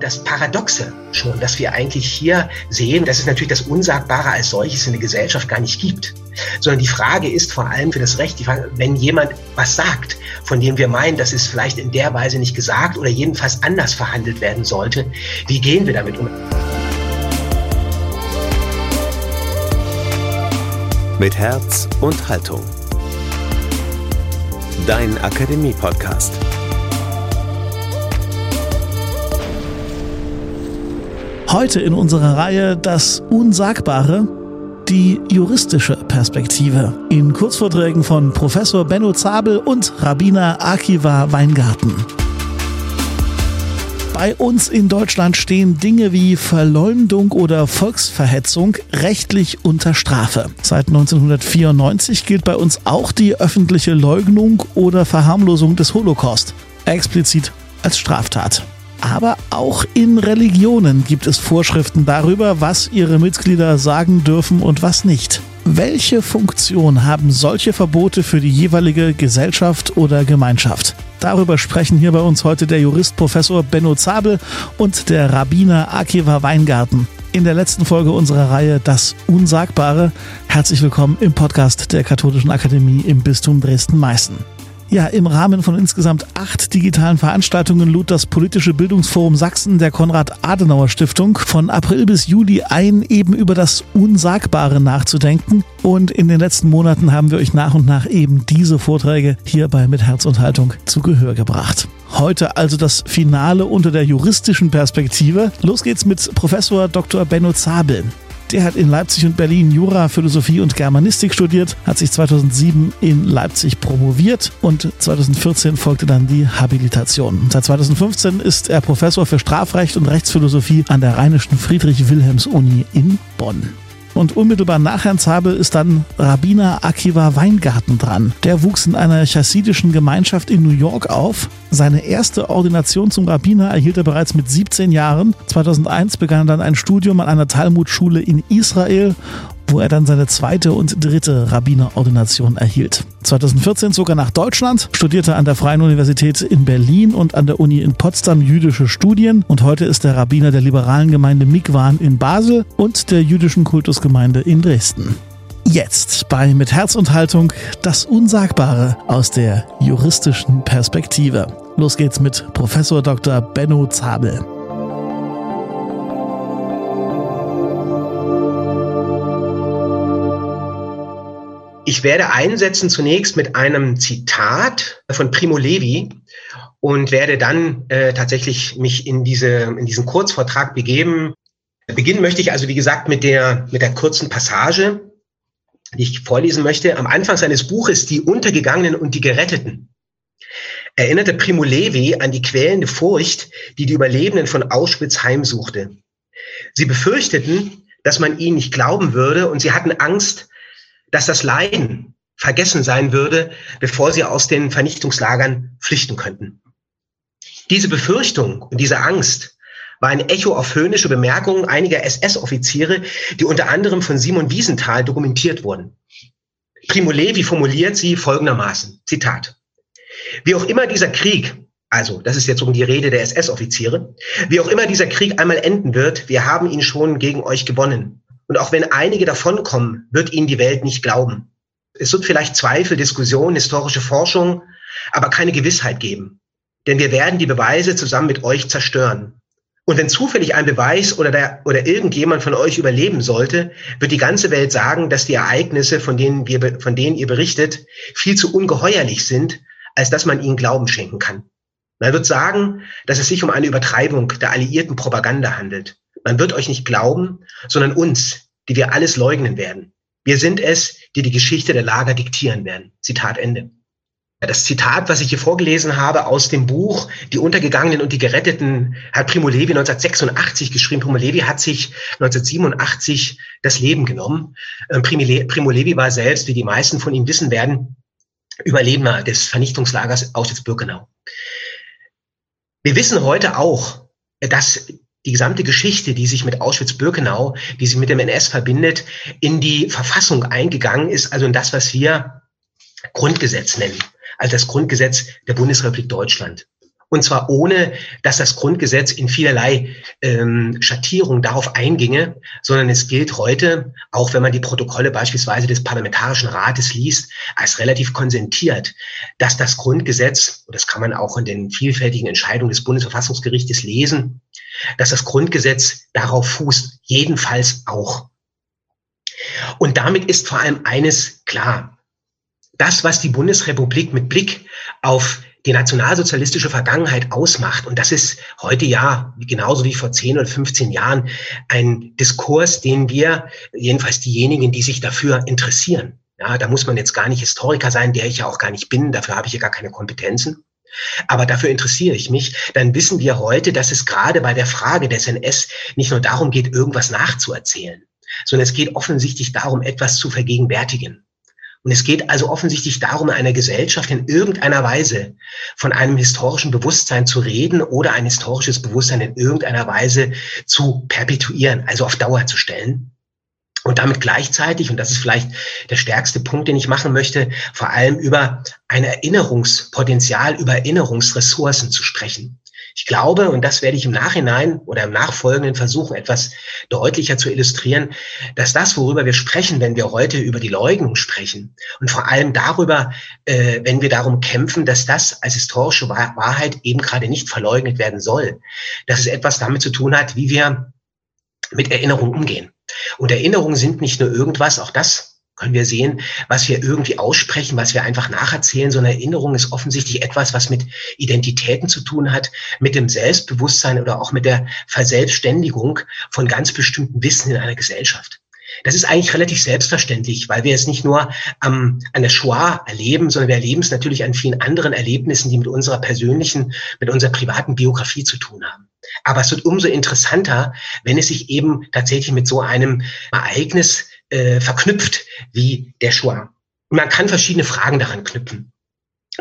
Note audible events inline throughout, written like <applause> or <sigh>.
das Paradoxe schon, dass wir eigentlich hier sehen, dass es natürlich das Unsagbare als solches in der Gesellschaft gar nicht gibt. Sondern die Frage ist vor allem für das Recht, Frage, wenn jemand was sagt, von dem wir meinen, dass es vielleicht in der Weise nicht gesagt oder jedenfalls anders verhandelt werden sollte, wie gehen wir damit um? Mit Herz und Haltung. Dein Akademie-Podcast. Heute in unserer Reihe Das Unsagbare, die juristische Perspektive. In Kurzvorträgen von Professor Benno Zabel und Rabbiner Akiva Weingarten. Bei uns in Deutschland stehen Dinge wie Verleumdung oder Volksverhetzung rechtlich unter Strafe. Seit 1994 gilt bei uns auch die öffentliche Leugnung oder Verharmlosung des Holocaust explizit als Straftat. Aber auch in Religionen gibt es Vorschriften darüber, was ihre Mitglieder sagen dürfen und was nicht. Welche Funktion haben solche Verbote für die jeweilige Gesellschaft oder Gemeinschaft? Darüber sprechen hier bei uns heute der Jurist Professor Benno Zabel und der Rabbiner Akiva Weingarten. In der letzten Folge unserer Reihe Das Unsagbare. Herzlich willkommen im Podcast der Katholischen Akademie im Bistum Dresden-Meißen. Ja, im Rahmen von insgesamt acht digitalen Veranstaltungen lud das Politische Bildungsforum Sachsen der Konrad-Adenauer-Stiftung von April bis Juli ein, eben über das Unsagbare nachzudenken. Und in den letzten Monaten haben wir euch nach und nach eben diese Vorträge hierbei mit Herz und Haltung zu Gehör gebracht. Heute also das Finale unter der juristischen Perspektive. Los geht's mit Professor Dr. Benno Zabel. Der hat in Leipzig und Berlin Jura, Philosophie und Germanistik studiert, hat sich 2007 in Leipzig promoviert und 2014 folgte dann die Habilitation. Seit 2015 ist er Professor für Strafrecht und Rechtsphilosophie an der Rheinischen Friedrich-Wilhelms-Uni in Bonn. Und unmittelbar nach Herrn Zabel ist dann Rabbiner Akiva Weingarten dran. Der wuchs in einer chassidischen Gemeinschaft in New York auf. Seine erste Ordination zum Rabbiner erhielt er bereits mit 17 Jahren. 2001 begann er dann ein Studium an einer Talmudschule in Israel wo er dann seine zweite und dritte Rabbinerordination erhielt. 2014 zog er nach Deutschland, studierte an der Freien Universität in Berlin und an der Uni in Potsdam jüdische Studien und heute ist er Rabbiner der liberalen Gemeinde Mikwan in Basel und der jüdischen Kultusgemeinde in Dresden. Jetzt bei Mit Herz und Haltung das Unsagbare aus der juristischen Perspektive. Los geht's mit Professor Dr. Benno Zabel. Ich werde einsetzen zunächst mit einem Zitat von Primo Levi und werde dann äh, tatsächlich mich in, diese, in diesen Kurzvortrag begeben. Beginnen möchte ich also, wie gesagt, mit der, mit der kurzen Passage, die ich vorlesen möchte. Am Anfang seines Buches Die Untergegangenen und die Geretteten erinnerte Primo Levi an die quälende Furcht, die die Überlebenden von Auschwitz heimsuchte. Sie befürchteten, dass man ihnen nicht glauben würde und sie hatten Angst, dass das Leiden vergessen sein würde, bevor sie aus den Vernichtungslagern flüchten könnten. Diese Befürchtung und diese Angst war ein Echo auf höhnische Bemerkungen einiger SS-Offiziere, die unter anderem von Simon Wiesenthal dokumentiert wurden. Primo Levi formuliert sie folgendermaßen, Zitat, wie auch immer dieser Krieg, also das ist jetzt um die Rede der SS-Offiziere, wie auch immer dieser Krieg einmal enden wird, wir haben ihn schon gegen euch gewonnen. Und auch wenn einige davonkommen, wird ihnen die Welt nicht glauben. Es wird vielleicht Zweifel, Diskussionen, historische Forschung, aber keine Gewissheit geben. Denn wir werden die Beweise zusammen mit euch zerstören. Und wenn zufällig ein Beweis oder, der, oder irgendjemand von euch überleben sollte, wird die ganze Welt sagen, dass die Ereignisse, von denen, wir, von denen ihr berichtet, viel zu ungeheuerlich sind, als dass man ihnen Glauben schenken kann. Man wird sagen, dass es sich um eine Übertreibung der alliierten Propaganda handelt. Man wird euch nicht glauben, sondern uns, die wir alles leugnen werden. Wir sind es, die die Geschichte der Lager diktieren werden. Zitat Ende. Das Zitat, was ich hier vorgelesen habe aus dem Buch Die Untergegangenen und die Geretteten, hat Primo Levi 1986 geschrieben. Primo Levi hat sich 1987 das Leben genommen. Ähm, Primo Levi war selbst, wie die meisten von ihm wissen werden, Überlebender des Vernichtungslagers Auschwitz-Birkenau. Wir wissen heute auch, dass die gesamte Geschichte, die sich mit Auschwitz-Birkenau, die sich mit dem NS verbindet, in die Verfassung eingegangen ist, also in das, was wir Grundgesetz nennen, also das Grundgesetz der Bundesrepublik Deutschland. Und zwar ohne, dass das Grundgesetz in vielerlei ähm, Schattierung darauf einginge, sondern es gilt heute, auch wenn man die Protokolle beispielsweise des Parlamentarischen Rates liest, als relativ konsentiert, dass das Grundgesetz, und das kann man auch in den vielfältigen Entscheidungen des Bundesverfassungsgerichtes lesen, dass das Grundgesetz darauf fußt, jedenfalls auch. Und damit ist vor allem eines klar. Das, was die Bundesrepublik mit Blick auf die nationalsozialistische Vergangenheit ausmacht. Und das ist heute ja, genauso wie vor 10 oder 15 Jahren, ein Diskurs, den wir, jedenfalls diejenigen, die sich dafür interessieren, ja, da muss man jetzt gar nicht Historiker sein, der ich ja auch gar nicht bin, dafür habe ich ja gar keine Kompetenzen. Aber dafür interessiere ich mich. Dann wissen wir heute, dass es gerade bei der Frage des NS nicht nur darum geht, irgendwas nachzuerzählen, sondern es geht offensichtlich darum, etwas zu vergegenwärtigen. Und es geht also offensichtlich darum, einer Gesellschaft in irgendeiner Weise von einem historischen Bewusstsein zu reden oder ein historisches Bewusstsein in irgendeiner Weise zu perpetuieren, also auf Dauer zu stellen. Und damit gleichzeitig, und das ist vielleicht der stärkste Punkt, den ich machen möchte, vor allem über ein Erinnerungspotenzial, über Erinnerungsressourcen zu sprechen. Ich glaube, und das werde ich im Nachhinein oder im Nachfolgenden versuchen, etwas deutlicher zu illustrieren, dass das, worüber wir sprechen, wenn wir heute über die Leugnung sprechen und vor allem darüber, äh, wenn wir darum kämpfen, dass das als historische Wahrheit eben gerade nicht verleugnet werden soll, dass es etwas damit zu tun hat, wie wir mit Erinnerung umgehen. Und Erinnerungen sind nicht nur irgendwas, auch das können wir sehen, was wir irgendwie aussprechen, was wir einfach nacherzählen. So eine Erinnerung ist offensichtlich etwas, was mit Identitäten zu tun hat, mit dem Selbstbewusstsein oder auch mit der Verselbstständigung von ganz bestimmten Wissen in einer Gesellschaft. Das ist eigentlich relativ selbstverständlich, weil wir es nicht nur ähm, an der Shoah erleben, sondern wir erleben es natürlich an vielen anderen Erlebnissen, die mit unserer persönlichen, mit unserer privaten Biografie zu tun haben. Aber es wird umso interessanter, wenn es sich eben tatsächlich mit so einem Ereignis äh, verknüpft wie der. Und man kann verschiedene Fragen daran knüpfen.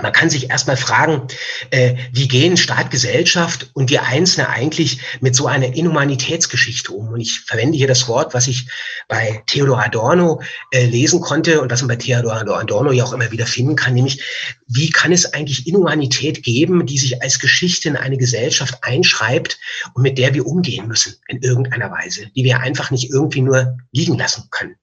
Man kann sich erstmal fragen, äh, wie gehen Staat, Gesellschaft und wir Einzelne eigentlich mit so einer Inhumanitätsgeschichte um? Und ich verwende hier das Wort, was ich bei Theodor Adorno äh, lesen konnte und was man bei Theodor Adorno ja auch immer wieder finden kann, nämlich wie kann es eigentlich Inhumanität geben, die sich als Geschichte in eine Gesellschaft einschreibt und mit der wir umgehen müssen in irgendeiner Weise, die wir einfach nicht irgendwie nur liegen lassen können.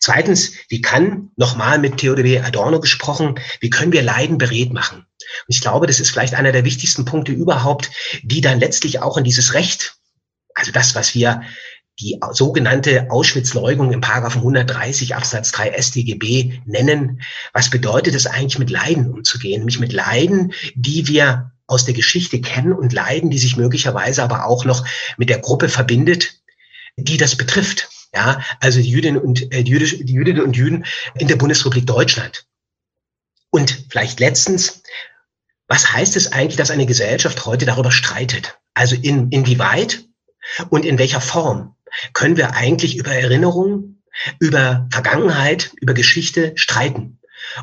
Zweitens, wie kann, nochmal mit Theodor Adorno gesprochen, wie können wir Leiden beredt machen? Und ich glaube, das ist vielleicht einer der wichtigsten Punkte überhaupt, die dann letztlich auch in dieses Recht, also das, was wir die sogenannte Auschwitz-Leugung im Paragraphen 130 Absatz 3 StGB nennen. Was bedeutet es eigentlich, mit Leiden umzugehen? Nämlich mit Leiden, die wir aus der Geschichte kennen und Leiden, die sich möglicherweise aber auch noch mit der Gruppe verbindet, die das betrifft. Ja, also die Jüdinnen und äh, die, Jüdisch, die Jüdinnen und Juden in der Bundesrepublik Deutschland. Und vielleicht letztens, was heißt es eigentlich, dass eine Gesellschaft heute darüber streitet? Also in, inwieweit und in welcher Form können wir eigentlich über Erinnerungen, über Vergangenheit, über Geschichte streiten?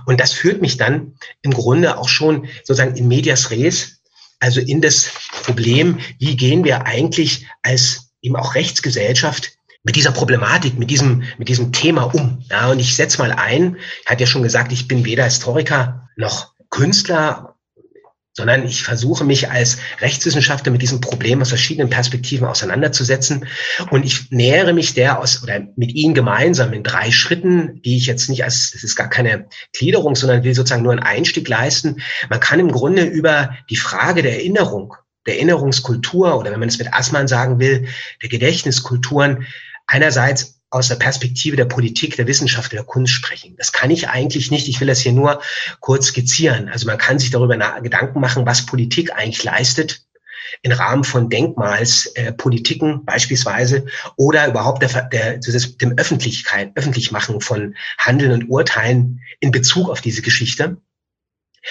Und das führt mich dann im Grunde auch schon sozusagen in medias res, also in das Problem, wie gehen wir eigentlich als eben auch Rechtsgesellschaft mit dieser Problematik, mit diesem, mit diesem Thema um. Ja, und ich setze mal ein, ich hatte ja schon gesagt, ich bin weder Historiker noch Künstler, sondern ich versuche mich als Rechtswissenschaftler mit diesem Problem aus verschiedenen Perspektiven auseinanderzusetzen. Und ich nähere mich der aus oder mit Ihnen gemeinsam in drei Schritten, die ich jetzt nicht als, das ist gar keine Gliederung, sondern will sozusagen nur einen Einstieg leisten. Man kann im Grunde über die Frage der Erinnerung, der Erinnerungskultur oder wenn man es mit Assmann sagen will, der Gedächtniskulturen einerseits aus der Perspektive der Politik, der Wissenschaft, der Kunst sprechen. Das kann ich eigentlich nicht. Ich will das hier nur kurz skizzieren. Also man kann sich darüber Gedanken machen, was Politik eigentlich leistet im Rahmen von Denkmalspolitiken äh, beispielsweise oder überhaupt der, der, des, dem Öffentlichkeit, Öffentlichmachen von Handeln und Urteilen in Bezug auf diese Geschichte.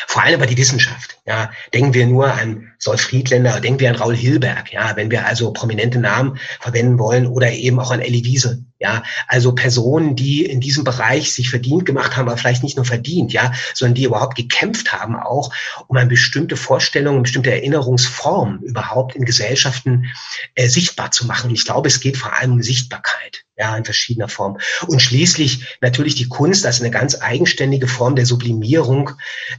Vor allem aber die Wissenschaft. Ja, denken wir nur an Solf Friedländer, denken wir an Raul Hilberg. Ja, wenn wir also prominente Namen verwenden wollen oder eben auch an Elie Wiese. Ja, also Personen, die in diesem Bereich sich verdient gemacht haben, aber vielleicht nicht nur verdient, ja, sondern die überhaupt gekämpft haben auch, um eine bestimmte Vorstellung, eine bestimmte Erinnerungsform überhaupt in Gesellschaften äh, sichtbar zu machen. Und ich glaube, es geht vor allem um Sichtbarkeit ja, in verschiedener Form. Und schließlich natürlich die Kunst als eine ganz eigenständige Form der Sublimierung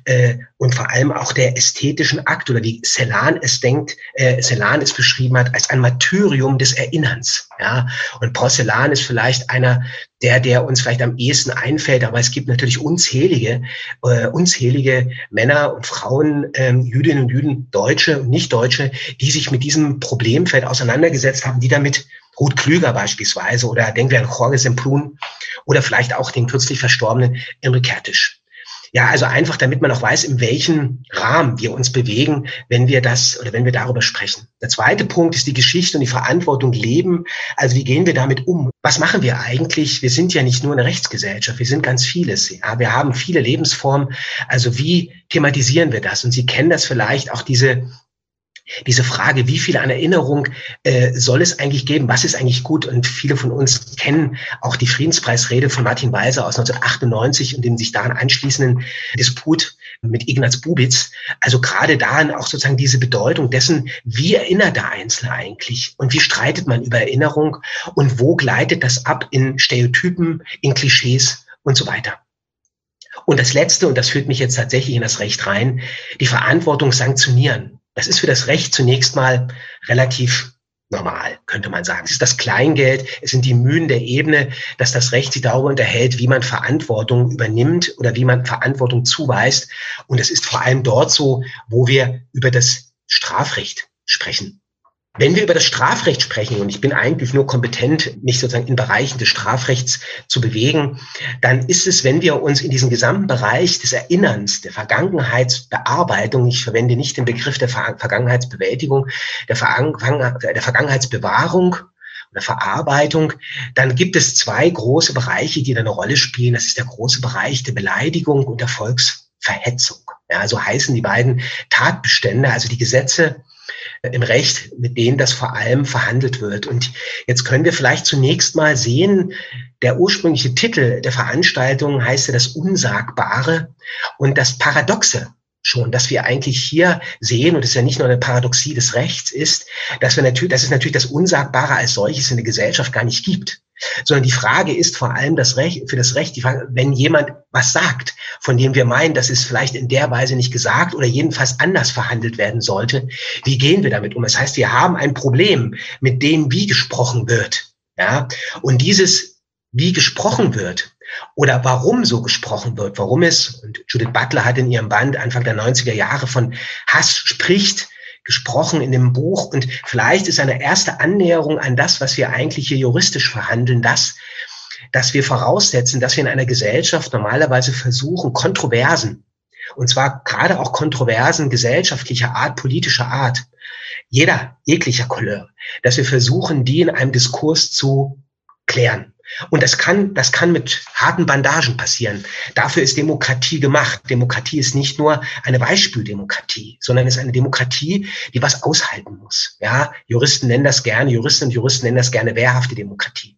äh, und vor allem auch der ästhetischen Akt oder die Celan es denkt, äh, Celan es beschrieben hat als ein Martyrium des Erinnerns. Ja, und Porzellan ist vielleicht einer der, der uns vielleicht am ehesten einfällt, aber es gibt natürlich unzählige, äh, unzählige Männer und Frauen, ähm, Jüdinnen und Juden, Deutsche und Nicht-Deutsche, die sich mit diesem Problemfeld auseinandergesetzt haben, die damit Ruth Klüger beispielsweise oder denken wir an Jorge Semplun oder vielleicht auch den kürzlich verstorbenen Imre Kertisch. Ja, also einfach, damit man auch weiß, in welchem Rahmen wir uns bewegen, wenn wir das oder wenn wir darüber sprechen. Der zweite Punkt ist die Geschichte und die Verantwortung leben. Also wie gehen wir damit um? Was machen wir eigentlich? Wir sind ja nicht nur eine Rechtsgesellschaft, wir sind ganz vieles. Ja, wir haben viele Lebensformen. Also wie thematisieren wir das? Und Sie kennen das vielleicht auch diese diese Frage, wie viel an Erinnerung äh, soll es eigentlich geben, was ist eigentlich gut? Und viele von uns kennen auch die Friedenspreisrede von Martin Weiser aus 1998 und den sich daran anschließenden Disput mit Ignaz Bubitz. Also gerade daran auch sozusagen diese Bedeutung dessen, wie erinnert der Einzelne eigentlich und wie streitet man über Erinnerung und wo gleitet das ab in Stereotypen, in Klischees und so weiter. Und das Letzte, und das führt mich jetzt tatsächlich in das Recht rein, die Verantwortung sanktionieren. Das ist für das Recht zunächst mal relativ normal, könnte man sagen. Es ist das Kleingeld, es sind die Mühen der Ebene, dass das Recht sich darüber unterhält, wie man Verantwortung übernimmt oder wie man Verantwortung zuweist. Und es ist vor allem dort so, wo wir über das Strafrecht sprechen. Wenn wir über das Strafrecht sprechen, und ich bin eigentlich nur kompetent, mich sozusagen in Bereichen des Strafrechts zu bewegen, dann ist es, wenn wir uns in diesem gesamten Bereich des Erinnerns, der Vergangenheitsbearbeitung, ich verwende nicht den Begriff der Vergangenheitsbewältigung, der, der Vergangenheitsbewahrung oder Verarbeitung, dann gibt es zwei große Bereiche, die eine Rolle spielen. Das ist der große Bereich der Beleidigung und der Volksverhetzung. Ja, so heißen die beiden Tatbestände, also die Gesetze, im Recht, mit denen das vor allem verhandelt wird. Und jetzt können wir vielleicht zunächst mal sehen, der ursprüngliche Titel der Veranstaltung heißt ja das Unsagbare und das Paradoxe schon, dass wir eigentlich hier sehen, und das ist ja nicht nur eine Paradoxie des Rechts ist, dass wir natürlich, dass es natürlich das Unsagbare als solches in der Gesellschaft gar nicht gibt sondern die Frage ist vor allem das Recht, für das Recht, die Frage, wenn jemand was sagt, von dem wir meinen, dass es vielleicht in der Weise nicht gesagt oder jedenfalls anders verhandelt werden sollte, wie gehen wir damit um? Das heißt, wir haben ein Problem mit dem, wie gesprochen wird. Ja, und dieses, wie gesprochen wird, oder warum so gesprochen wird, warum es, und Judith Butler hat in ihrem Band Anfang der 90er Jahre von Hass spricht, gesprochen in dem Buch. Und vielleicht ist eine erste Annäherung an das, was wir eigentlich hier juristisch verhandeln, das, dass wir voraussetzen, dass wir in einer Gesellschaft normalerweise versuchen, Kontroversen, und zwar gerade auch Kontroversen gesellschaftlicher Art, politischer Art, jeder, jeglicher Couleur, dass wir versuchen, die in einem Diskurs zu klären. Und das kann, das kann mit harten Bandagen passieren. Dafür ist Demokratie gemacht. Demokratie ist nicht nur eine Beispieldemokratie, sondern ist eine Demokratie, die was aushalten muss. Ja, Juristen nennen das gerne, Juristen und Juristen nennen das gerne wehrhafte Demokratie.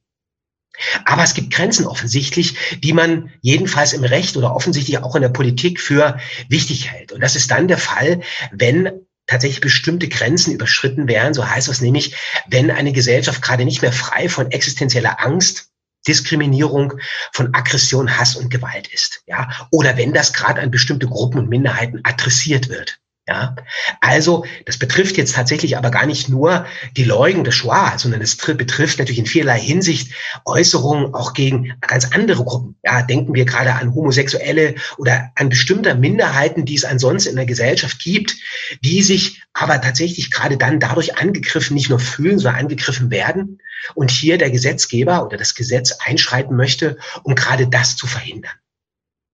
Aber es gibt Grenzen offensichtlich, die man jedenfalls im Recht oder offensichtlich auch in der Politik für wichtig hält. Und das ist dann der Fall, wenn tatsächlich bestimmte Grenzen überschritten werden. So heißt das nämlich, wenn eine Gesellschaft gerade nicht mehr frei von existenzieller Angst Diskriminierung, von Aggression, Hass und Gewalt ist. Ja, oder wenn das gerade an bestimmte Gruppen und Minderheiten adressiert wird. Ja, also das betrifft jetzt tatsächlich aber gar nicht nur die Leugnung des Shoah, sondern es betrifft natürlich in vielerlei Hinsicht Äußerungen auch gegen ganz andere Gruppen. Ja, denken wir gerade an Homosexuelle oder an bestimmte Minderheiten, die es ansonsten in der Gesellschaft gibt, die sich aber tatsächlich gerade dann dadurch angegriffen nicht nur fühlen, sondern angegriffen werden und hier der Gesetzgeber oder das Gesetz einschreiten möchte, um gerade das zu verhindern.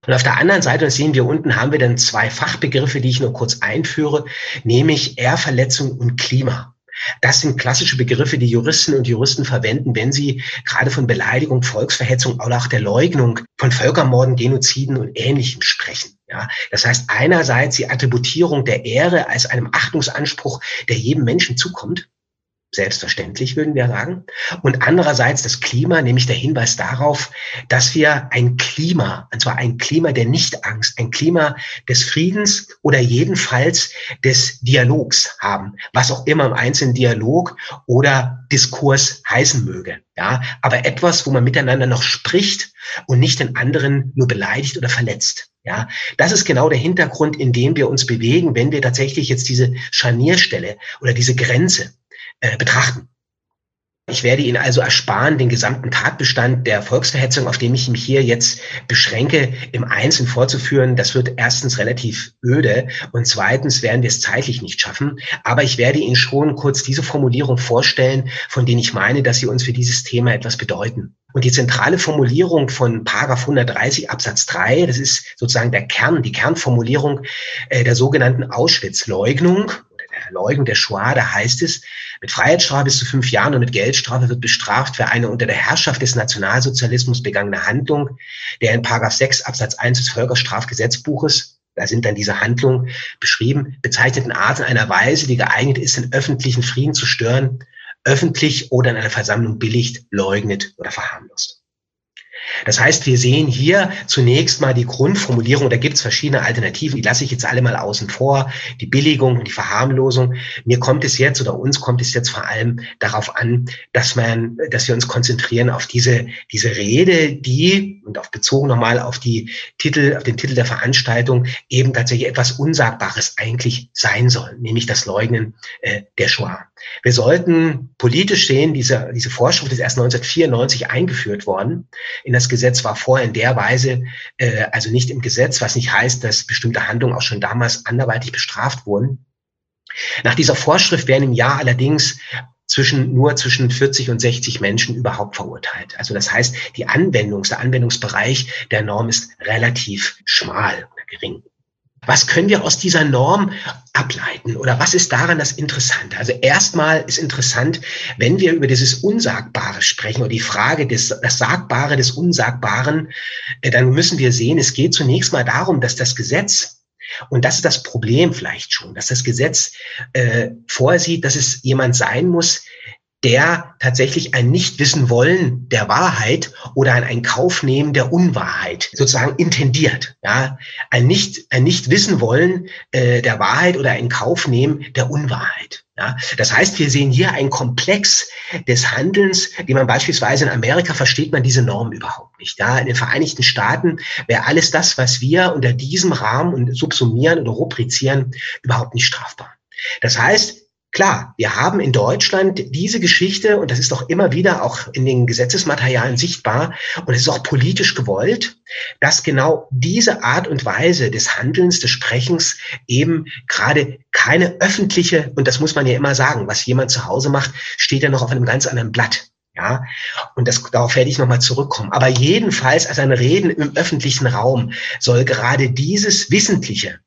Und auf der anderen Seite, das sehen wir unten, haben wir dann zwei Fachbegriffe, die ich nur kurz einführe, nämlich Ehrverletzung und Klima. Das sind klassische Begriffe, die Juristen und Juristen verwenden, wenn sie gerade von Beleidigung, Volksverhetzung oder auch der Leugnung von Völkermorden, Genoziden und Ähnlichem sprechen. Ja, das heißt einerseits die Attributierung der Ehre als einem Achtungsanspruch, der jedem Menschen zukommt selbstverständlich, würden wir sagen. Und andererseits das Klima, nämlich der Hinweis darauf, dass wir ein Klima, und zwar ein Klima der Nichtangst, ein Klima des Friedens oder jedenfalls des Dialogs haben, was auch immer im einzelnen Dialog oder Diskurs heißen möge. Ja, aber etwas, wo man miteinander noch spricht und nicht den anderen nur beleidigt oder verletzt. Ja, das ist genau der Hintergrund, in dem wir uns bewegen, wenn wir tatsächlich jetzt diese Scharnierstelle oder diese Grenze äh, betrachten. Ich werde Ihnen also ersparen, den gesamten Tatbestand der Volksverhetzung, auf dem ich mich hier jetzt beschränke, im Einzelnen vorzuführen. Das wird erstens relativ öde und zweitens werden wir es zeitlich nicht schaffen. Aber ich werde Ihnen schon kurz diese Formulierung vorstellen, von denen ich meine, dass sie uns für dieses Thema etwas bedeuten. Und die zentrale Formulierung von Paragraph 130 Absatz 3, das ist sozusagen der Kern, die Kernformulierung äh, der sogenannten Auschwitz-Leugnung Leugen der Shoah, da heißt es, mit Freiheitsstrafe bis zu fünf Jahren und mit Geldstrafe wird bestraft, für eine unter der Herrschaft des Nationalsozialismus begangene Handlung, der in Paragraph 6 Absatz 1 des Völkerstrafgesetzbuches, da sind dann diese Handlungen beschrieben, bezeichneten Art in einer Weise, die geeignet ist, den öffentlichen Frieden zu stören, öffentlich oder in einer Versammlung billigt, leugnet oder verharmlost. Das heißt, wir sehen hier zunächst mal die Grundformulierung, da gibt es verschiedene Alternativen, die lasse ich jetzt alle mal außen vor, die Billigung und die Verharmlosung. Mir kommt es jetzt oder uns kommt es jetzt vor allem darauf an, dass man, dass wir uns konzentrieren auf diese, diese Rede, die, und auch bezogen nochmal auf die Titel, auf den Titel der Veranstaltung, eben tatsächlich etwas Unsagbares eigentlich sein soll, nämlich das Leugnen äh, der Shoah. Wir sollten politisch sehen, diese, diese Vorschrift ist erst 1994 eingeführt worden in das Gesetz war vorher in der Weise, äh, also nicht im Gesetz, was nicht heißt, dass bestimmte Handlungen auch schon damals anderweitig bestraft wurden. Nach dieser Vorschrift werden im Jahr allerdings zwischen, nur zwischen 40 und 60 Menschen überhaupt verurteilt. Also das heißt, die Anwendungs-, der Anwendungsbereich der Norm ist relativ schmal oder gering. Was können wir aus dieser Norm ableiten oder was ist daran das Interessante? Also erstmal ist interessant, wenn wir über dieses Unsagbare sprechen oder die Frage des das Sagbare des Unsagbaren, äh, dann müssen wir sehen, es geht zunächst mal darum, dass das Gesetz und das ist das Problem vielleicht schon, dass das Gesetz äh, vorsieht, dass es jemand sein muss, der tatsächlich ein Nichtwissen wollen der Wahrheit oder ein, ein Kaufnehmen der Unwahrheit sozusagen intendiert. Ja, ein nicht ein Nichtwissen wollen äh, der Wahrheit oder ein Kaufnehmen der Unwahrheit. Ja, das heißt, wir sehen hier einen Komplex des Handelns, die man beispielsweise in Amerika versteht man diese Norm überhaupt nicht. Ja, in den Vereinigten Staaten wäre alles das, was wir unter diesem Rahmen subsumieren oder rubrizieren, überhaupt nicht strafbar. Das heißt, Klar, wir haben in Deutschland diese Geschichte, und das ist doch immer wieder auch in den Gesetzesmaterialien sichtbar, und es ist auch politisch gewollt, dass genau diese Art und Weise des Handelns, des Sprechens eben gerade keine öffentliche, und das muss man ja immer sagen, was jemand zu Hause macht, steht ja noch auf einem ganz anderen Blatt. Ja, und das, darauf werde ich nochmal zurückkommen. Aber jedenfalls als ein Reden im öffentlichen Raum soll gerade dieses Wissentliche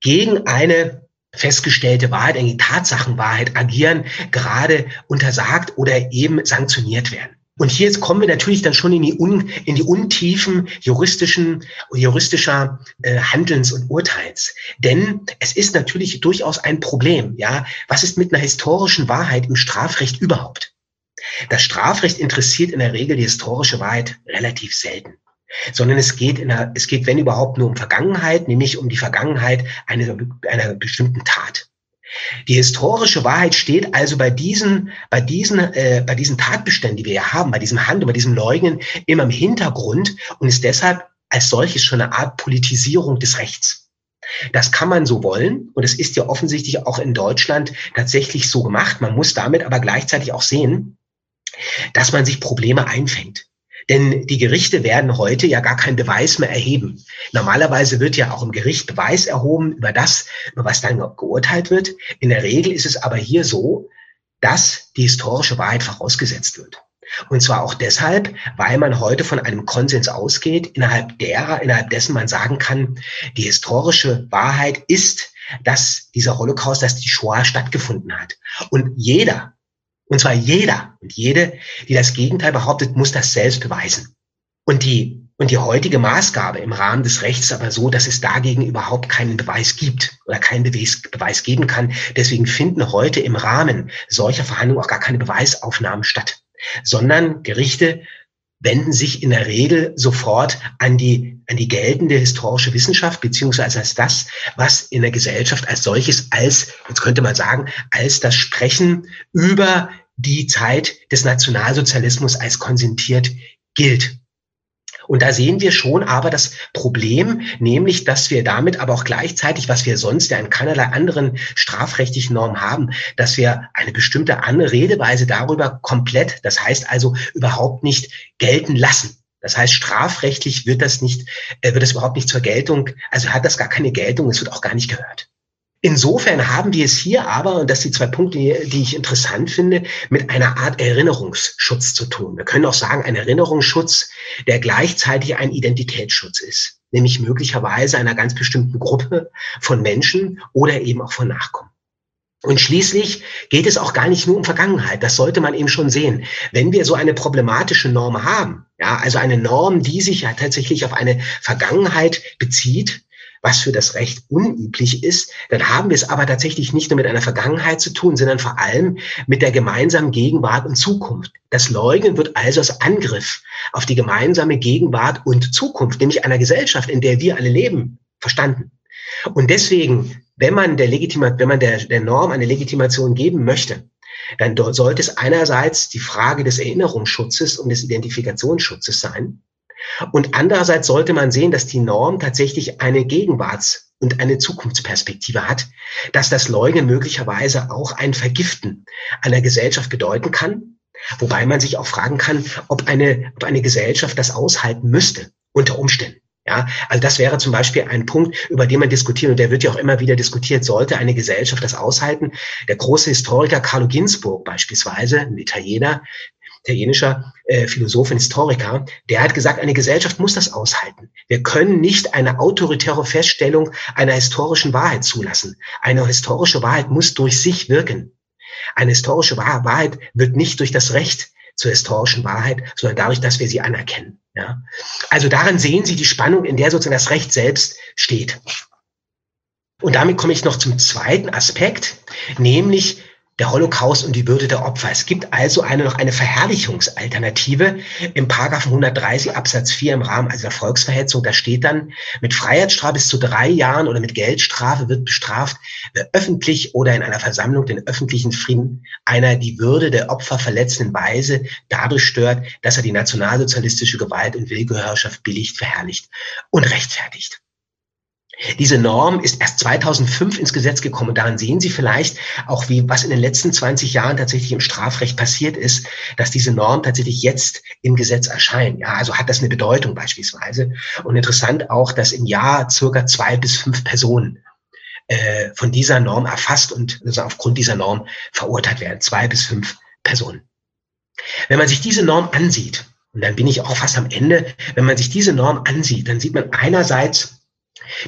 gegen eine festgestellte Wahrheit, eine Tatsachenwahrheit agieren, gerade untersagt oder eben sanktioniert werden. Und hier kommen wir natürlich dann schon in die, Un, in die Untiefen juristischen, juristischer äh, Handelns und Urteils. Denn es ist natürlich durchaus ein Problem. Ja, was ist mit einer historischen Wahrheit im Strafrecht überhaupt? Das Strafrecht interessiert in der Regel die historische Wahrheit relativ selten sondern es geht, in einer, es geht, wenn überhaupt, nur um Vergangenheit, nämlich um die Vergangenheit einer, einer bestimmten Tat. Die historische Wahrheit steht also bei diesen, bei diesen, äh, bei diesen Tatbeständen, die wir ja haben, bei diesem Handeln, bei diesem Leugnen immer im Hintergrund und ist deshalb als solches schon eine Art Politisierung des Rechts. Das kann man so wollen und es ist ja offensichtlich auch in Deutschland tatsächlich so gemacht. Man muss damit aber gleichzeitig auch sehen, dass man sich Probleme einfängt. Denn die Gerichte werden heute ja gar keinen Beweis mehr erheben. Normalerweise wird ja auch im Gericht Beweis erhoben über das, über was dann geurteilt wird. In der Regel ist es aber hier so, dass die historische Wahrheit vorausgesetzt wird. Und zwar auch deshalb, weil man heute von einem Konsens ausgeht, innerhalb derer, innerhalb dessen man sagen kann, die historische Wahrheit ist, dass dieser Holocaust, dass die Shoah stattgefunden hat. Und jeder, und zwar jeder und jede, die das Gegenteil behauptet, muss das selbst beweisen. Und die, und die heutige Maßgabe im Rahmen des Rechts aber so, dass es dagegen überhaupt keinen Beweis gibt oder keinen Beweis, Beweis geben kann. Deswegen finden heute im Rahmen solcher Verhandlungen auch gar keine Beweisaufnahmen statt, sondern Gerichte wenden sich in der Regel sofort an die, an die geltende historische Wissenschaft, beziehungsweise als das, was in der Gesellschaft als solches, als, jetzt könnte man sagen, als das Sprechen über die Zeit des Nationalsozialismus als konsentiert gilt. Und da sehen wir schon aber das Problem, nämlich, dass wir damit aber auch gleichzeitig, was wir sonst ja in keinerlei anderen strafrechtlichen Normen haben, dass wir eine bestimmte andere Redeweise darüber komplett, das heißt also überhaupt nicht gelten lassen. Das heißt, strafrechtlich wird das nicht, äh, wird das überhaupt nicht zur Geltung, also hat das gar keine Geltung, es wird auch gar nicht gehört. Insofern haben wir es hier aber, und das sind die zwei Punkte, die ich interessant finde, mit einer Art Erinnerungsschutz zu tun. Wir können auch sagen, ein Erinnerungsschutz, der gleichzeitig ein Identitätsschutz ist, nämlich möglicherweise einer ganz bestimmten Gruppe von Menschen oder eben auch von Nachkommen. Und schließlich geht es auch gar nicht nur um Vergangenheit. Das sollte man eben schon sehen. Wenn wir so eine problematische Norm haben, ja, also eine Norm, die sich ja tatsächlich auf eine Vergangenheit bezieht, was für das Recht unüblich ist, dann haben wir es aber tatsächlich nicht nur mit einer Vergangenheit zu tun, sondern vor allem mit der gemeinsamen Gegenwart und Zukunft. Das Leugnen wird also als Angriff auf die gemeinsame Gegenwart und Zukunft, nämlich einer Gesellschaft, in der wir alle leben, verstanden. Und deswegen, wenn man der Legitima wenn man der, der Norm eine Legitimation geben möchte, dann sollte es einerseits die Frage des Erinnerungsschutzes und des Identifikationsschutzes sein. Und andererseits sollte man sehen, dass die Norm tatsächlich eine Gegenwarts- und eine Zukunftsperspektive hat, dass das Leugnen möglicherweise auch ein Vergiften einer Gesellschaft bedeuten kann, wobei man sich auch fragen kann, ob eine, ob eine Gesellschaft das aushalten müsste unter Umständen. Ja, also das wäre zum Beispiel ein Punkt, über den man diskutiert und der wird ja auch immer wieder diskutiert. Sollte eine Gesellschaft das aushalten? Der große Historiker Carlo Ginzburg beispielsweise, ein Italiener, italienischer äh, Philosoph und Historiker, der hat gesagt, eine Gesellschaft muss das aushalten. Wir können nicht eine autoritäre Feststellung einer historischen Wahrheit zulassen. Eine historische Wahrheit muss durch sich wirken. Eine historische Wahrheit wird nicht durch das Recht zur historischen Wahrheit, sondern dadurch, dass wir sie anerkennen. Ja? Also daran sehen Sie die Spannung, in der sozusagen das Recht selbst steht. Und damit komme ich noch zum zweiten Aspekt, nämlich der Holocaust und die Würde der Opfer. Es gibt also eine, noch eine Verherrlichungsalternative im Paragraphen 130 Absatz 4 im Rahmen also der Volksverhetzung. Da steht dann, mit Freiheitsstrafe bis zu drei Jahren oder mit Geldstrafe wird bestraft, wer öffentlich oder in einer Versammlung den öffentlichen Frieden einer die Würde der Opfer verletzenden Weise dadurch stört, dass er die nationalsozialistische Gewalt und Willkürherrschaft billigt, verherrlicht und rechtfertigt. Diese Norm ist erst 2005 ins Gesetz gekommen. Daran sehen Sie vielleicht auch, wie, was in den letzten 20 Jahren tatsächlich im Strafrecht passiert ist, dass diese Norm tatsächlich jetzt im Gesetz erscheint. Ja, also hat das eine Bedeutung beispielsweise. Und interessant auch, dass im Jahr circa zwei bis fünf Personen äh, von dieser Norm erfasst und also aufgrund dieser Norm verurteilt werden. Zwei bis fünf Personen. Wenn man sich diese Norm ansieht, und dann bin ich auch fast am Ende, wenn man sich diese Norm ansieht, dann sieht man einerseits,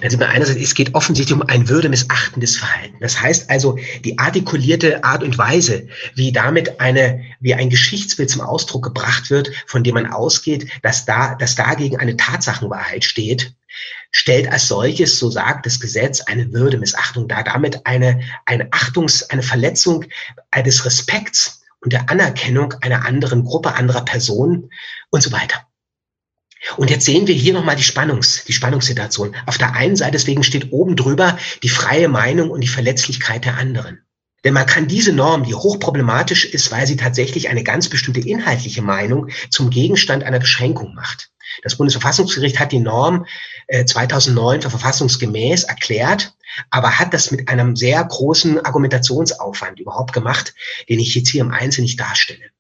dann sieht man einerseits, es geht offensichtlich um ein würdemisachtendes Verhalten. Das heißt also, die artikulierte Art und Weise, wie damit eine, wie ein Geschichtsbild zum Ausdruck gebracht wird, von dem man ausgeht, dass da, dass dagegen eine Tatsachenwahrheit steht, stellt als solches, so sagt das Gesetz, eine Würdemissachtung dar, damit eine, eine Achtungs-, eine Verletzung des Respekts und der Anerkennung einer anderen Gruppe, anderer Personen und so weiter. Und jetzt sehen wir hier nochmal die Spannungs, die Spannungssituation. Auf der einen Seite, deswegen steht oben drüber die freie Meinung und die Verletzlichkeit der anderen. Denn man kann diese Norm, die hochproblematisch ist, weil sie tatsächlich eine ganz bestimmte inhaltliche Meinung zum Gegenstand einer Beschränkung macht. Das Bundesverfassungsgericht hat die Norm äh, 2009 für verfassungsgemäß erklärt, aber hat das mit einem sehr großen Argumentationsaufwand überhaupt gemacht, den ich jetzt hier im Einzelnen nicht darstelle.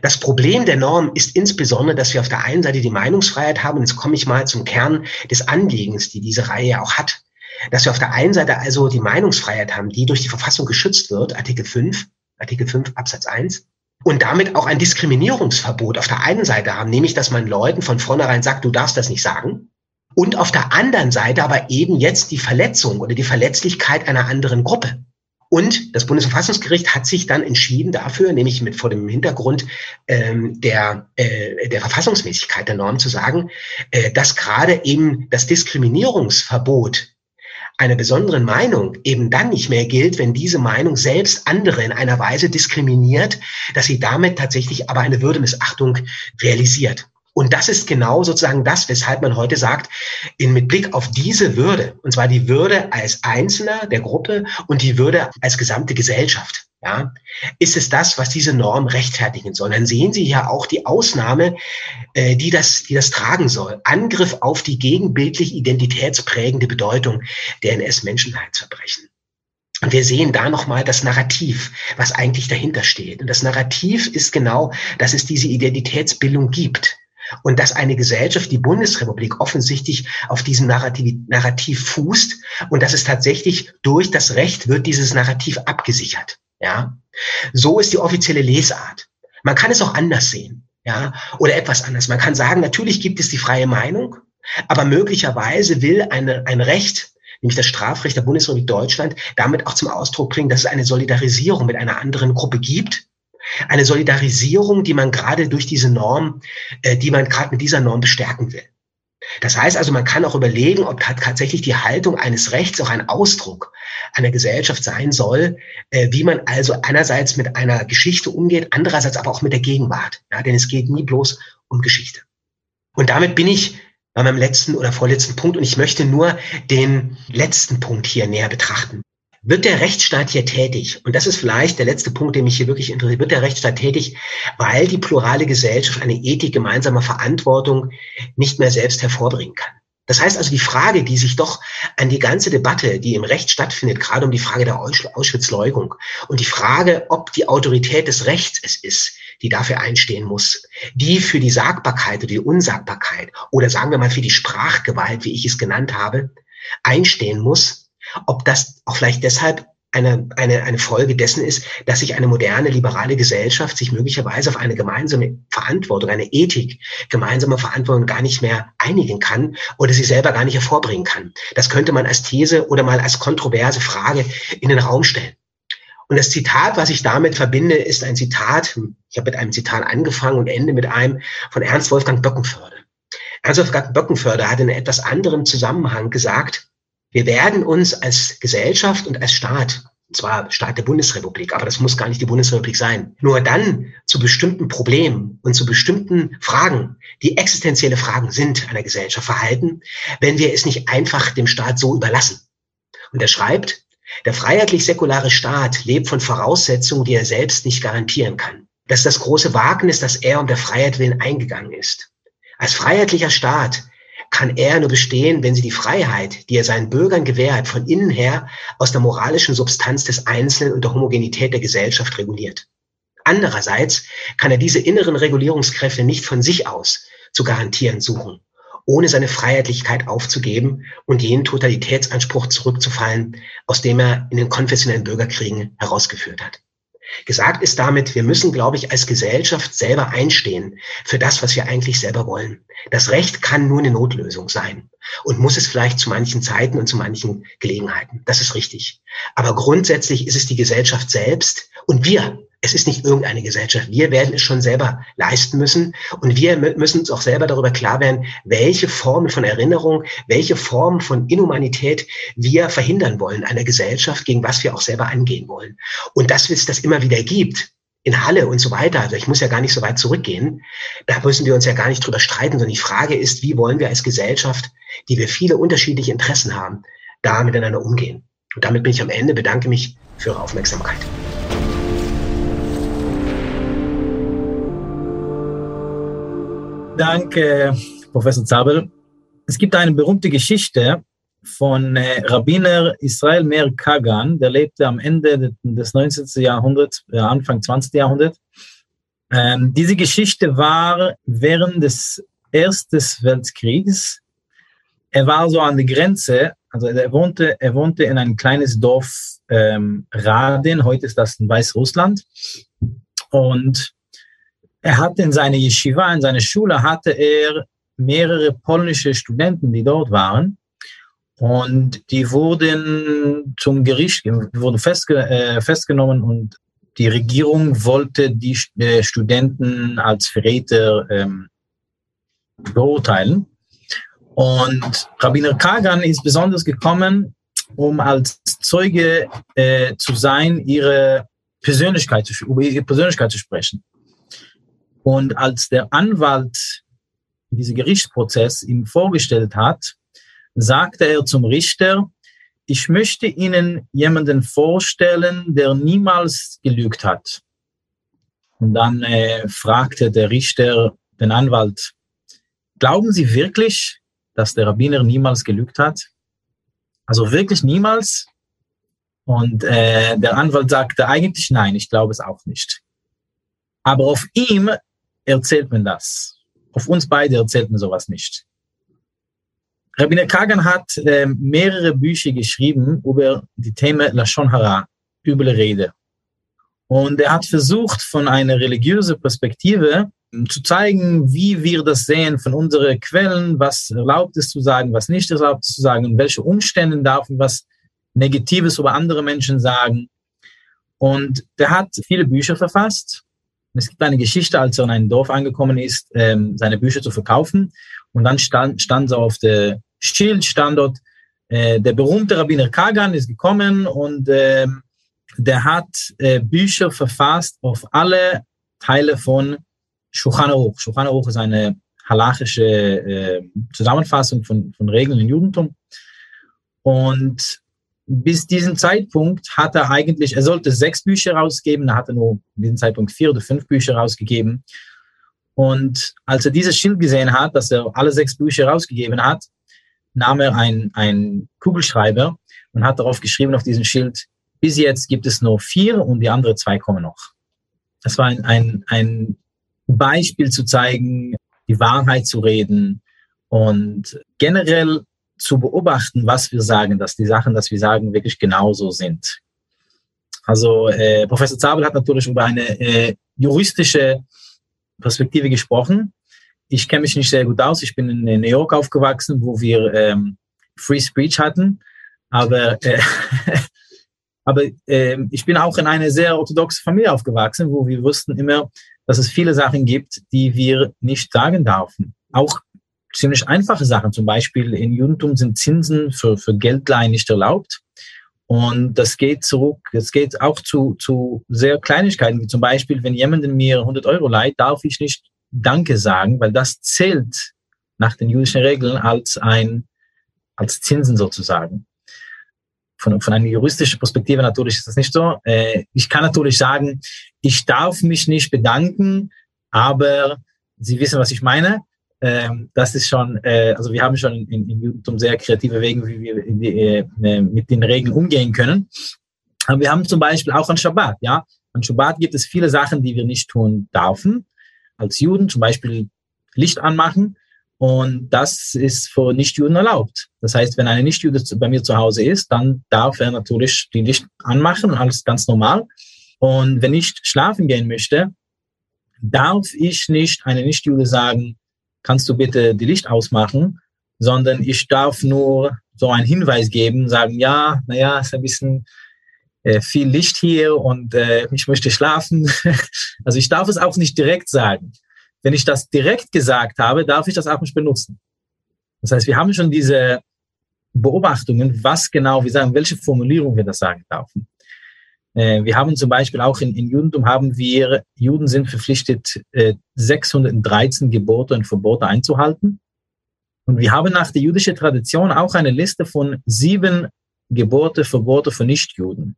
Das Problem der Norm ist insbesondere, dass wir auf der einen Seite die Meinungsfreiheit haben, und jetzt komme ich mal zum Kern des Anliegens, die diese Reihe auch hat, dass wir auf der einen Seite also die Meinungsfreiheit haben, die durch die Verfassung geschützt wird, Artikel 5, Artikel 5 Absatz 1, und damit auch ein Diskriminierungsverbot auf der einen Seite haben, nämlich dass man Leuten von vornherein sagt, du darfst das nicht sagen, und auf der anderen Seite aber eben jetzt die Verletzung oder die Verletzlichkeit einer anderen Gruppe. Und das Bundesverfassungsgericht hat sich dann entschieden dafür, nämlich mit vor dem Hintergrund ähm, der, äh, der Verfassungsmäßigkeit der Norm zu sagen, äh, dass gerade eben das Diskriminierungsverbot einer besonderen Meinung eben dann nicht mehr gilt, wenn diese Meinung selbst andere in einer Weise diskriminiert, dass sie damit tatsächlich aber eine Würdemissachtung realisiert. Und das ist genau sozusagen das, weshalb man heute sagt, in, mit Blick auf diese Würde, und zwar die Würde als Einzelner der Gruppe und die Würde als gesamte Gesellschaft, ja, ist es das, was diese Norm rechtfertigen soll. Dann sehen Sie ja auch die Ausnahme, äh, die, das, die das tragen soll. Angriff auf die gegenbildlich identitätsprägende Bedeutung der NS-Menschenheitsverbrechen. Und wir sehen da nochmal das Narrativ, was eigentlich dahinter steht. Und das Narrativ ist genau, dass es diese Identitätsbildung gibt. Und dass eine Gesellschaft, die Bundesrepublik, offensichtlich auf diesem Narrativ, Narrativ fußt und dass es tatsächlich durch das Recht wird dieses Narrativ abgesichert. Ja, so ist die offizielle Lesart. Man kann es auch anders sehen. Ja, oder etwas anders. Man kann sagen, natürlich gibt es die freie Meinung, aber möglicherweise will eine, ein Recht, nämlich das Strafrecht der Bundesrepublik Deutschland, damit auch zum Ausdruck bringen, dass es eine Solidarisierung mit einer anderen Gruppe gibt. Eine Solidarisierung, die man gerade durch diese Norm, äh, die man gerade mit dieser Norm bestärken will. Das heißt also, man kann auch überlegen, ob tatsächlich die Haltung eines Rechts auch ein Ausdruck einer Gesellschaft sein soll, äh, wie man also einerseits mit einer Geschichte umgeht, andererseits aber auch mit der Gegenwart. Ja, denn es geht nie bloß um Geschichte. Und damit bin ich bei meinem letzten oder vorletzten Punkt und ich möchte nur den letzten Punkt hier näher betrachten. Wird der Rechtsstaat hier tätig? Und das ist vielleicht der letzte Punkt, der mich hier wirklich interessiert. Wird der Rechtsstaat tätig, weil die plurale Gesellschaft eine Ethik gemeinsamer Verantwortung nicht mehr selbst hervorbringen kann? Das heißt also, die Frage, die sich doch an die ganze Debatte, die im Recht stattfindet, gerade um die Frage der Auschwitz-Leugung und die Frage, ob die Autorität des Rechts es ist, die dafür einstehen muss, die für die Sagbarkeit oder die Unsagbarkeit oder sagen wir mal für die Sprachgewalt, wie ich es genannt habe, einstehen muss, ob das auch vielleicht deshalb eine, eine, eine Folge dessen ist, dass sich eine moderne liberale Gesellschaft sich möglicherweise auf eine gemeinsame Verantwortung, eine Ethik, gemeinsame Verantwortung gar nicht mehr einigen kann oder sie selber gar nicht hervorbringen kann. Das könnte man als These oder mal als kontroverse Frage in den Raum stellen. Und das Zitat, was ich damit verbinde, ist ein Zitat, ich habe mit einem Zitat angefangen und ende mit einem von Ernst Wolfgang Böckenförde. Ernst Wolfgang Böckenförde hat in etwas anderem Zusammenhang gesagt, wir werden uns als Gesellschaft und als Staat, und zwar Staat der Bundesrepublik, aber das muss gar nicht die Bundesrepublik sein, nur dann zu bestimmten Problemen und zu bestimmten Fragen, die existenzielle Fragen sind einer Gesellschaft verhalten, wenn wir es nicht einfach dem Staat so überlassen. Und er schreibt, der freiheitlich-säkulare Staat lebt von Voraussetzungen, die er selbst nicht garantieren kann. Das ist das große Wagnis, das er um der Freiheit willen eingegangen ist. Als freiheitlicher Staat kann er nur bestehen, wenn sie die Freiheit, die er seinen Bürgern gewährt, von innen her aus der moralischen Substanz des Einzelnen und der Homogenität der Gesellschaft reguliert. Andererseits kann er diese inneren Regulierungskräfte nicht von sich aus zu garantieren suchen ohne seine Freiheitlichkeit aufzugeben und jenen Totalitätsanspruch zurückzufallen, aus dem er in den konfessionellen Bürgerkriegen herausgeführt hat. Gesagt ist damit, wir müssen, glaube ich, als Gesellschaft selber einstehen für das, was wir eigentlich selber wollen. Das Recht kann nur eine Notlösung sein und muss es vielleicht zu manchen Zeiten und zu manchen Gelegenheiten. Das ist richtig. Aber grundsätzlich ist es die Gesellschaft selbst und wir es ist nicht irgendeine Gesellschaft. Wir werden es schon selber leisten müssen. Und wir müssen uns auch selber darüber klar werden, welche Formen von Erinnerung, welche Formen von Inhumanität wir verhindern wollen einer Gesellschaft, gegen was wir auch selber angehen wollen. Und dass es das immer wieder gibt, in Halle und so weiter, also ich muss ja gar nicht so weit zurückgehen, da müssen wir uns ja gar nicht drüber streiten, sondern die Frage ist, wie wollen wir als Gesellschaft, die wir viele unterschiedliche Interessen haben, da miteinander umgehen. Und damit bin ich am Ende, bedanke mich für Ihre Aufmerksamkeit. Danke, Professor Zabel. Es gibt eine berühmte Geschichte von äh, Rabbiner Israel Meir Kagan, der lebte am Ende des 19. Jahrhunderts, äh, Anfang 20. Jahrhunderts. Ähm, diese Geschichte war während des Ersten Weltkriegs. Er war so an der Grenze, also er wohnte, er wohnte in ein kleines Dorf ähm, Radin, heute ist das in Weißrussland. Und er hatte in seiner Yeshiva, in seiner Schule, hatte er mehrere polnische Studenten, die dort waren. Und die wurden zum Gericht, wurden festge äh, festgenommen und die Regierung wollte die äh, Studenten als Verräter ähm, beurteilen. Und Rabbiner Kagan ist besonders gekommen, um als Zeuge äh, zu sein, ihre Persönlichkeit, über ihre Persönlichkeit zu sprechen. Und als der Anwalt diesen Gerichtsprozess ihm vorgestellt hat, sagte er zum Richter, ich möchte Ihnen jemanden vorstellen, der niemals gelügt hat. Und dann äh, fragte der Richter den Anwalt, glauben Sie wirklich, dass der Rabbiner niemals gelügt hat? Also wirklich niemals? Und äh, der Anwalt sagte eigentlich nein, ich glaube es auch nicht. Aber auf ihm erzählt man das. Auf uns beide erzählt man sowas nicht. Rabbiner Kagan hat äh, mehrere Bücher geschrieben über die Themen Lashon Hara, üble Rede. Und er hat versucht, von einer religiösen Perspektive ähm, zu zeigen, wie wir das sehen von unseren Quellen, was erlaubt ist zu sagen, was nicht erlaubt ist zu sagen, in welche Umstände darf man was Negatives über andere Menschen sagen. Und der hat viele Bücher verfasst. Es gibt eine Geschichte, als er in ein Dorf angekommen ist, ähm, seine Bücher zu verkaufen. Und dann stand, stand so auf der Schild stand dort, äh, der berühmte Rabbiner Kagan ist gekommen und äh, der hat äh, Bücher verfasst auf alle Teile von Shulchan Aruch. Shulchan Aruch ist eine halachische äh, Zusammenfassung von, von Regeln im Judentum. Und bis diesen Zeitpunkt hat er eigentlich, er sollte sechs Bücher rausgeben, er nur in diesem Zeitpunkt vier oder fünf Bücher rausgegeben. Und als er dieses Schild gesehen hat, dass er alle sechs Bücher rausgegeben hat, nahm er ein, Kugelschreiber und hat darauf geschrieben auf diesem Schild, bis jetzt gibt es nur vier und die anderen zwei kommen noch. Das war ein, ein, ein Beispiel zu zeigen, die Wahrheit zu reden und generell zu beobachten, was wir sagen, dass die Sachen, dass wir sagen, wirklich genauso sind. Also äh, Professor Zabel hat natürlich über eine äh, juristische Perspektive gesprochen ich kenne mich nicht sehr gut aus. Ich bin in New York aufgewachsen, wo wir ähm, Free Speech hatten. Aber, äh, <laughs> aber äh, ich bin auch in eine sehr orthodoxe Familie aufgewachsen, wo wir wussten immer, dass es viele Sachen gibt, die wir nicht sagen dürfen. Auch ziemlich einfache Sachen. Zum Beispiel in Judentum sind Zinsen für, für Geldleihen nicht erlaubt. Und das geht zurück, es geht auch zu, zu sehr Kleinigkeiten, wie zum Beispiel, wenn jemand mir 100 Euro leiht, darf ich nicht Danke sagen, weil das zählt nach den jüdischen Regeln als ein, als Zinsen sozusagen. Von, von einer juristischen Perspektive natürlich ist das nicht so. Äh, ich kann natürlich sagen, ich darf mich nicht bedanken, aber Sie wissen, was ich meine. Ähm, das ist schon, äh, also wir haben schon in, in Judentum sehr kreative Wege, wie wir die, äh, mit den Regeln umgehen können. Aber wir haben zum Beispiel auch an Shabbat, ja. An Shabbat gibt es viele Sachen, die wir nicht tun dürfen als Juden, zum Beispiel Licht anmachen. Und das ist für Nichtjuden erlaubt. Das heißt, wenn eine Nichtjude bei mir zu Hause ist, dann darf er natürlich die Licht anmachen und alles ganz normal. Und wenn ich schlafen gehen möchte, darf ich nicht eine Nichtjude sagen, kannst du bitte die Licht ausmachen, sondern ich darf nur so einen Hinweis geben, sagen, ja, naja, ist ein bisschen äh, viel Licht hier und äh, ich möchte schlafen. <laughs> also ich darf es auch nicht direkt sagen. Wenn ich das direkt gesagt habe, darf ich das auch nicht benutzen. Das heißt, wir haben schon diese Beobachtungen, was genau wir sagen, welche Formulierung wir das sagen dürfen. Äh, wir haben zum Beispiel auch in, in Judentum haben wir, Juden sind verpflichtet, äh, 613 Gebote und Verbote einzuhalten. Und wir haben nach der jüdischen Tradition auch eine Liste von sieben Gebote, Verbote für Nichtjuden.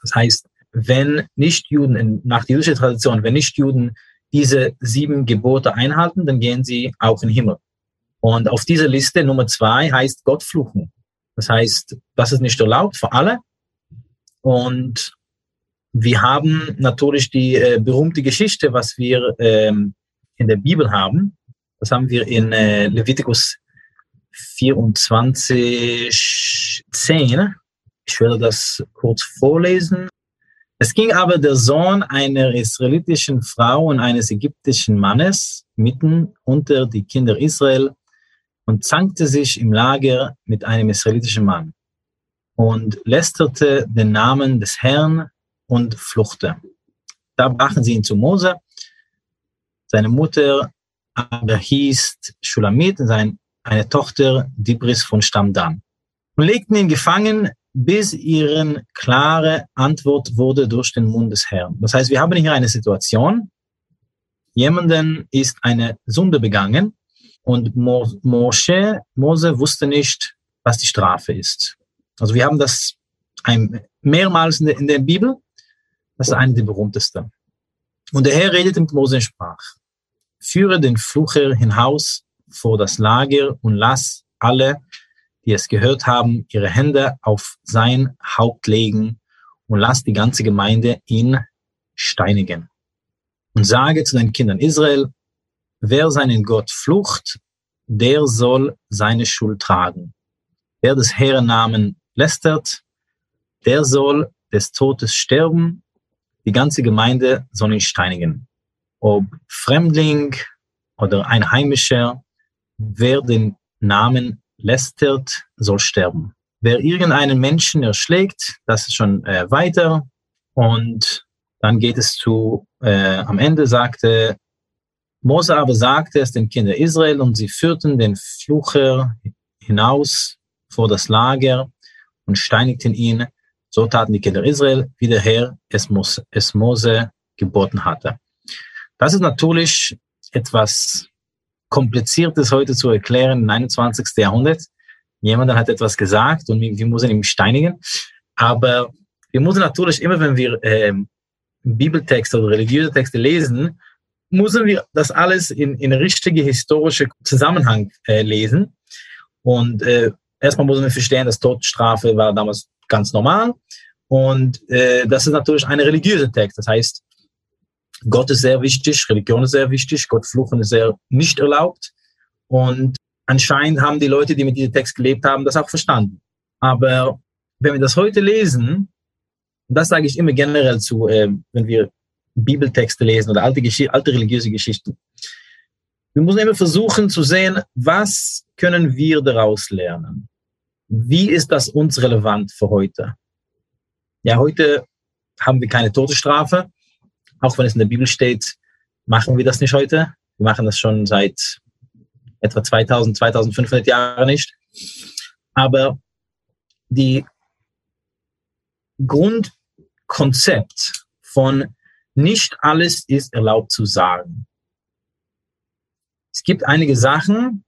Das heißt, wenn Nichtjuden, nach der jüdischen Tradition, wenn Nichtjuden diese sieben Gebote einhalten, dann gehen sie auch in den Himmel. Und auf dieser Liste Nummer zwei heißt Gott fluchen. Das heißt, das ist nicht erlaubt für alle. Und wir haben natürlich die äh, berühmte Geschichte, was wir ähm, in der Bibel haben. Das haben wir in äh, Leviticus 24, 10. Ich werde das kurz vorlesen. Es ging aber der Sohn einer israelitischen Frau und eines ägyptischen Mannes mitten unter die Kinder Israel und zankte sich im Lager mit einem israelitischen Mann und lästerte den Namen des Herrn und fluchte. Da brachen sie ihn zu Mose. Seine Mutter aber hieß Shulamit, sein, eine Tochter Dibris von Stamm Dan. Und legten ihn gefangen bis ihren klare Antwort wurde durch den Mund des Herrn. Das heißt, wir haben hier eine Situation, jemanden ist eine Sünde begangen und Moshe, Mose wusste nicht, was die Strafe ist. Also wir haben das ein, mehrmals in der, in der Bibel. Das ist eine der berühmtesten. Und der Herr redete mit Mose und sprach, führe den Flucher hinaus vor das Lager und lass alle, die es gehört haben, ihre Hände auf sein Haupt legen und lass die ganze Gemeinde ihn steinigen. Und sage zu den Kindern Israel, wer seinen Gott flucht, der soll seine Schuld tragen. Wer des Herrn Namen lästert, der soll des Todes sterben. Die ganze Gemeinde soll ihn steinigen. Ob Fremdling oder Einheimischer, wer den Namen lästert, soll sterben. Wer irgendeinen Menschen erschlägt, das ist schon äh, weiter. Und dann geht es zu, äh, am Ende sagte, Mose aber sagte es den Kindern Israel und sie führten den Flucher hinaus vor das Lager und steinigten ihn. So taten die Kinder Israel, wie der Herr es, Mose, es Mose geboten hatte. Das ist natürlich etwas Kompliziertes heute zu erklären im 21. Jahrhundert. Jemand hat etwas gesagt und wir müssen ihn steinigen. Aber wir müssen natürlich immer, wenn wir äh, Bibeltexte oder religiöse Texte lesen, müssen wir das alles in, in richtige historische Zusammenhang äh, lesen. Und äh, erstmal müssen wir verstehen, dass Todesstrafe war damals ganz normal. Und äh, das ist natürlich ein religiöser Text. Das heißt, Gott ist sehr wichtig, Religion ist sehr wichtig, Gott fluchen ist sehr nicht erlaubt. Und anscheinend haben die Leute, die mit diesem Text gelebt haben, das auch verstanden. Aber wenn wir das heute lesen, und das sage ich immer generell zu, äh, wenn wir Bibeltexte lesen oder alte, alte religiöse Geschichten, wir müssen immer versuchen zu sehen, was können wir daraus lernen? Wie ist das uns relevant für heute? Ja, heute haben wir keine Todesstrafe. Auch wenn es in der Bibel steht, machen wir das nicht heute. Wir machen das schon seit etwa 2000, 2500 Jahren nicht. Aber die Grundkonzept von nicht alles ist erlaubt zu sagen es gibt einige Sachen,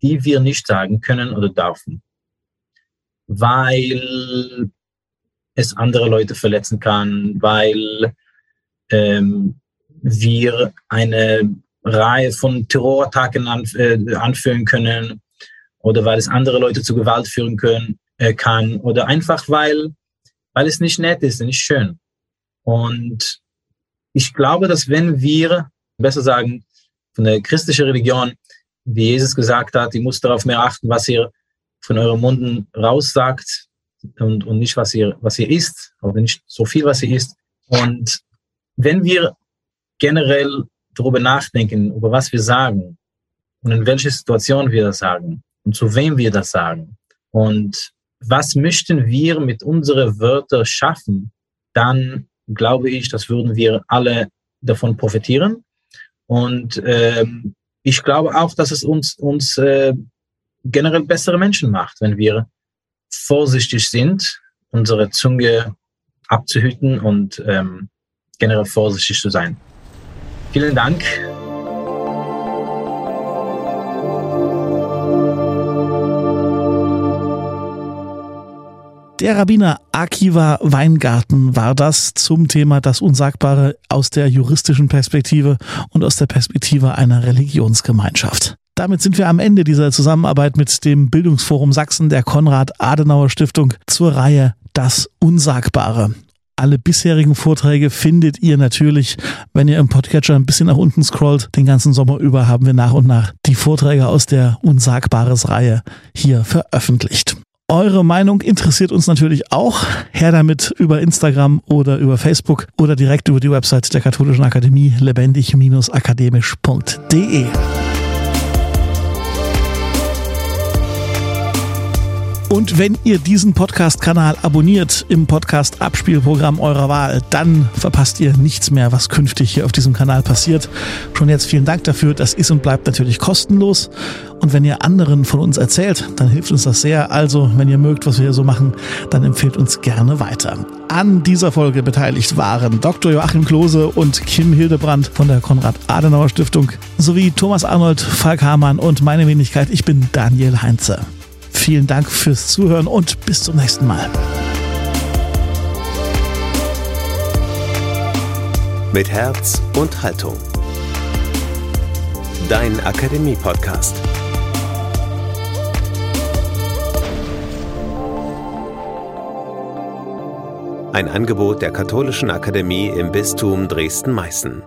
die wir nicht sagen können oder dürfen, weil es andere Leute verletzen kann, weil ähm, wir eine Reihe von Terrorattacken anf äh, anführen können oder weil es andere Leute zu Gewalt führen können, äh, kann oder einfach weil, weil es nicht nett ist, nicht schön. Und ich glaube, dass wenn wir, besser sagen, von der christlichen Religion, wie Jesus gesagt hat, ihr müsst darauf mehr achten, was ihr von euren Munden raussagt und, und nicht, was ihr, was ihr isst, oder nicht so viel, was ihr isst. Und wenn wir generell darüber nachdenken, über was wir sagen und in welcher Situation wir das sagen und zu wem wir das sagen und was möchten wir mit unseren Wörtern schaffen, dann glaube ich, das würden wir alle davon profitieren und ähm, ich glaube auch, dass es uns, uns äh, generell bessere Menschen macht, wenn wir vorsichtig sind, unsere Zunge abzuhüten und ähm, generell vorsichtig zu sein. Vielen Dank Der Rabbiner Akiva Weingarten war das zum Thema das Unsagbare aus der juristischen Perspektive und aus der Perspektive einer Religionsgemeinschaft. Damit sind wir am Ende dieser Zusammenarbeit mit dem Bildungsforum Sachsen der Konrad-Adenauer-Stiftung zur Reihe Das Unsagbare. Alle bisherigen Vorträge findet ihr natürlich, wenn ihr im Podcatcher ein bisschen nach unten scrollt. Den ganzen Sommer über haben wir nach und nach die Vorträge aus der Unsagbares-Reihe hier veröffentlicht. Eure Meinung interessiert uns natürlich auch. Her damit über Instagram oder über Facebook oder direkt über die Website der Katholischen Akademie lebendig-akademisch.de. Und wenn ihr diesen Podcast-Kanal abonniert im Podcast-Abspielprogramm eurer Wahl, dann verpasst ihr nichts mehr, was künftig hier auf diesem Kanal passiert. Schon jetzt vielen Dank dafür. Das ist und bleibt natürlich kostenlos. Und wenn ihr anderen von uns erzählt, dann hilft uns das sehr. Also, wenn ihr mögt, was wir hier so machen, dann empfehlt uns gerne weiter. An dieser Folge beteiligt waren Dr. Joachim Klose und Kim Hildebrand von der Konrad-Adenauer-Stiftung sowie Thomas Arnold, Falk Hamann und meine Wenigkeit. Ich bin Daniel Heinze. Vielen Dank fürs Zuhören und bis zum nächsten Mal. Mit Herz und Haltung. Dein Akademie-Podcast. Ein Angebot der Katholischen Akademie im Bistum Dresden-Meißen.